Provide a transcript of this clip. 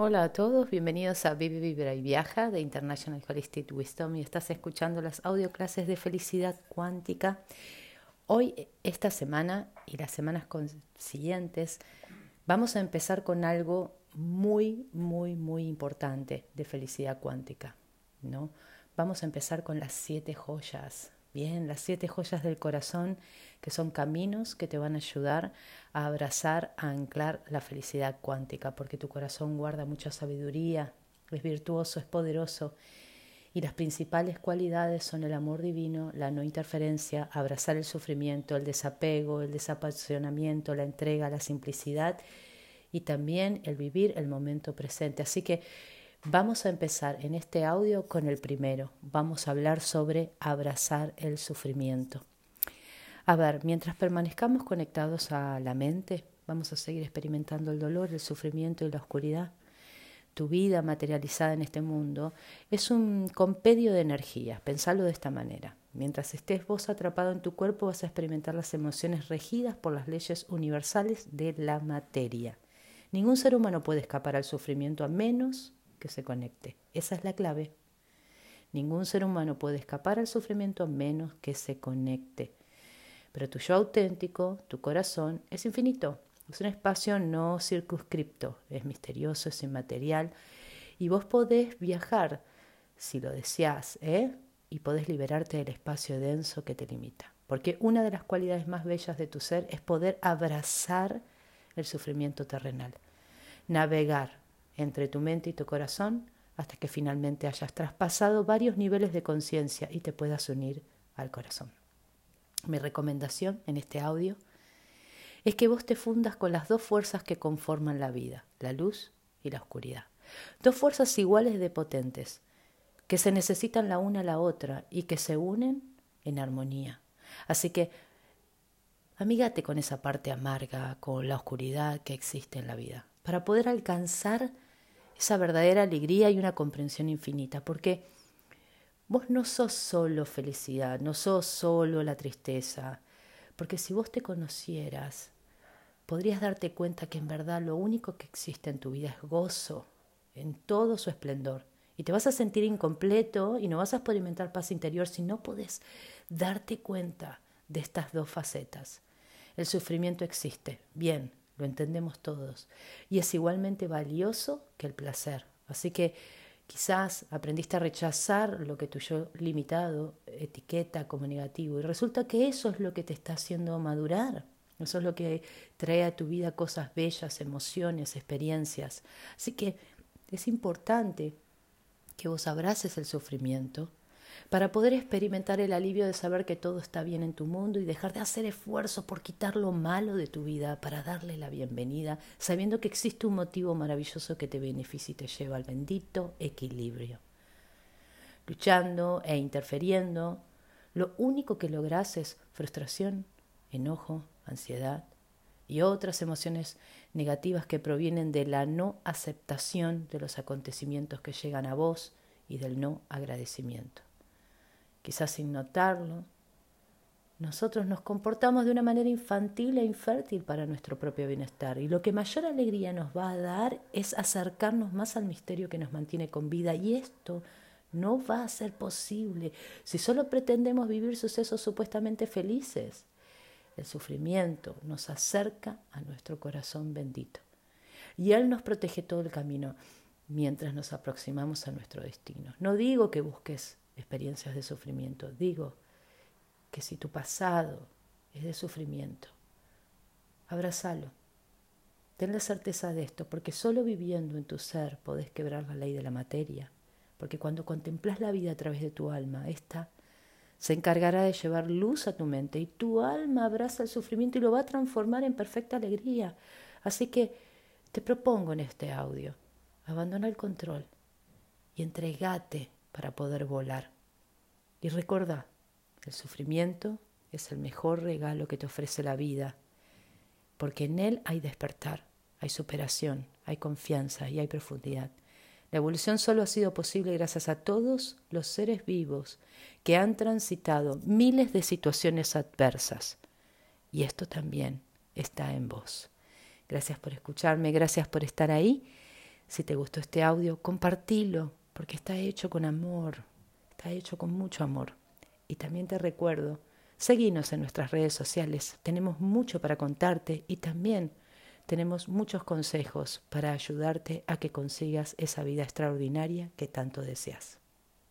Hola a todos, bienvenidos a Vive, Vibra y Viaja de International Holistic Wisdom y estás escuchando las audio clases de felicidad cuántica. Hoy, esta semana y las semanas siguientes, vamos a empezar con algo muy, muy, muy importante de felicidad cuántica, ¿no? Vamos a empezar con las siete joyas, bien, las siete joyas del corazón, que son caminos que te van a ayudar a abrazar, a anclar la felicidad cuántica, porque tu corazón guarda mucha sabiduría, es virtuoso, es poderoso. Y las principales cualidades son el amor divino, la no interferencia, abrazar el sufrimiento, el desapego, el desapasionamiento, la entrega, la simplicidad y también el vivir el momento presente. Así que vamos a empezar en este audio con el primero. Vamos a hablar sobre abrazar el sufrimiento. A ver, mientras permanezcamos conectados a la mente, vamos a seguir experimentando el dolor, el sufrimiento y la oscuridad. Tu vida materializada en este mundo es un compendio de energías, pensalo de esta manera. Mientras estés vos atrapado en tu cuerpo vas a experimentar las emociones regidas por las leyes universales de la materia. Ningún ser humano puede escapar al sufrimiento a menos que se conecte. Esa es la clave. Ningún ser humano puede escapar al sufrimiento a menos que se conecte. Pero tu yo auténtico, tu corazón, es infinito. Es un espacio no circunscripto, es misterioso, es inmaterial. Y vos podés viajar, si lo deseás, ¿eh? y podés liberarte del espacio denso que te limita. Porque una de las cualidades más bellas de tu ser es poder abrazar el sufrimiento terrenal. Navegar entre tu mente y tu corazón hasta que finalmente hayas traspasado varios niveles de conciencia y te puedas unir al corazón. Mi recomendación en este audio es que vos te fundas con las dos fuerzas que conforman la vida, la luz y la oscuridad. Dos fuerzas iguales de potentes, que se necesitan la una a la otra y que se unen en armonía. Así que amígate con esa parte amarga, con la oscuridad que existe en la vida, para poder alcanzar esa verdadera alegría y una comprensión infinita, porque Vos no sos solo felicidad, no sos solo la tristeza, porque si vos te conocieras, podrías darte cuenta que en verdad lo único que existe en tu vida es gozo, en todo su esplendor. Y te vas a sentir incompleto y no vas a experimentar paz interior si no podés darte cuenta de estas dos facetas. El sufrimiento existe, bien, lo entendemos todos, y es igualmente valioso que el placer. Así que Quizás aprendiste a rechazar lo que tu yo limitado etiqueta como negativo y resulta que eso es lo que te está haciendo madurar. Eso es lo que trae a tu vida cosas bellas, emociones, experiencias. Así que es importante que vos abraces el sufrimiento para poder experimentar el alivio de saber que todo está bien en tu mundo y dejar de hacer esfuerzo por quitar lo malo de tu vida para darle la bienvenida, sabiendo que existe un motivo maravilloso que te beneficia y te lleva al bendito equilibrio. Luchando e interfiriendo, lo único que logras es frustración, enojo, ansiedad y otras emociones negativas que provienen de la no aceptación de los acontecimientos que llegan a vos y del no agradecimiento quizás sin notarlo, nosotros nos comportamos de una manera infantil e infértil para nuestro propio bienestar. Y lo que mayor alegría nos va a dar es acercarnos más al misterio que nos mantiene con vida. Y esto no va a ser posible si solo pretendemos vivir sucesos supuestamente felices. El sufrimiento nos acerca a nuestro corazón bendito. Y Él nos protege todo el camino mientras nos aproximamos a nuestro destino. No digo que busques experiencias de sufrimiento. Digo que si tu pasado es de sufrimiento, abrazalo. Ten la certeza de esto, porque solo viviendo en tu ser podés quebrar la ley de la materia. Porque cuando contemplas la vida a través de tu alma, esta se encargará de llevar luz a tu mente y tu alma abraza el sufrimiento y lo va a transformar en perfecta alegría. Así que te propongo en este audio, abandona el control y entregate para poder volar. Y recuerda, el sufrimiento es el mejor regalo que te ofrece la vida, porque en él hay despertar, hay superación, hay confianza y hay profundidad. La evolución solo ha sido posible gracias a todos los seres vivos que han transitado miles de situaciones adversas. Y esto también está en vos. Gracias por escucharme, gracias por estar ahí. Si te gustó este audio, compartilo, porque está hecho con amor, está hecho con mucho amor. Y también te recuerdo, seguinos en nuestras redes sociales, tenemos mucho para contarte y también tenemos muchos consejos para ayudarte a que consigas esa vida extraordinaria que tanto deseas.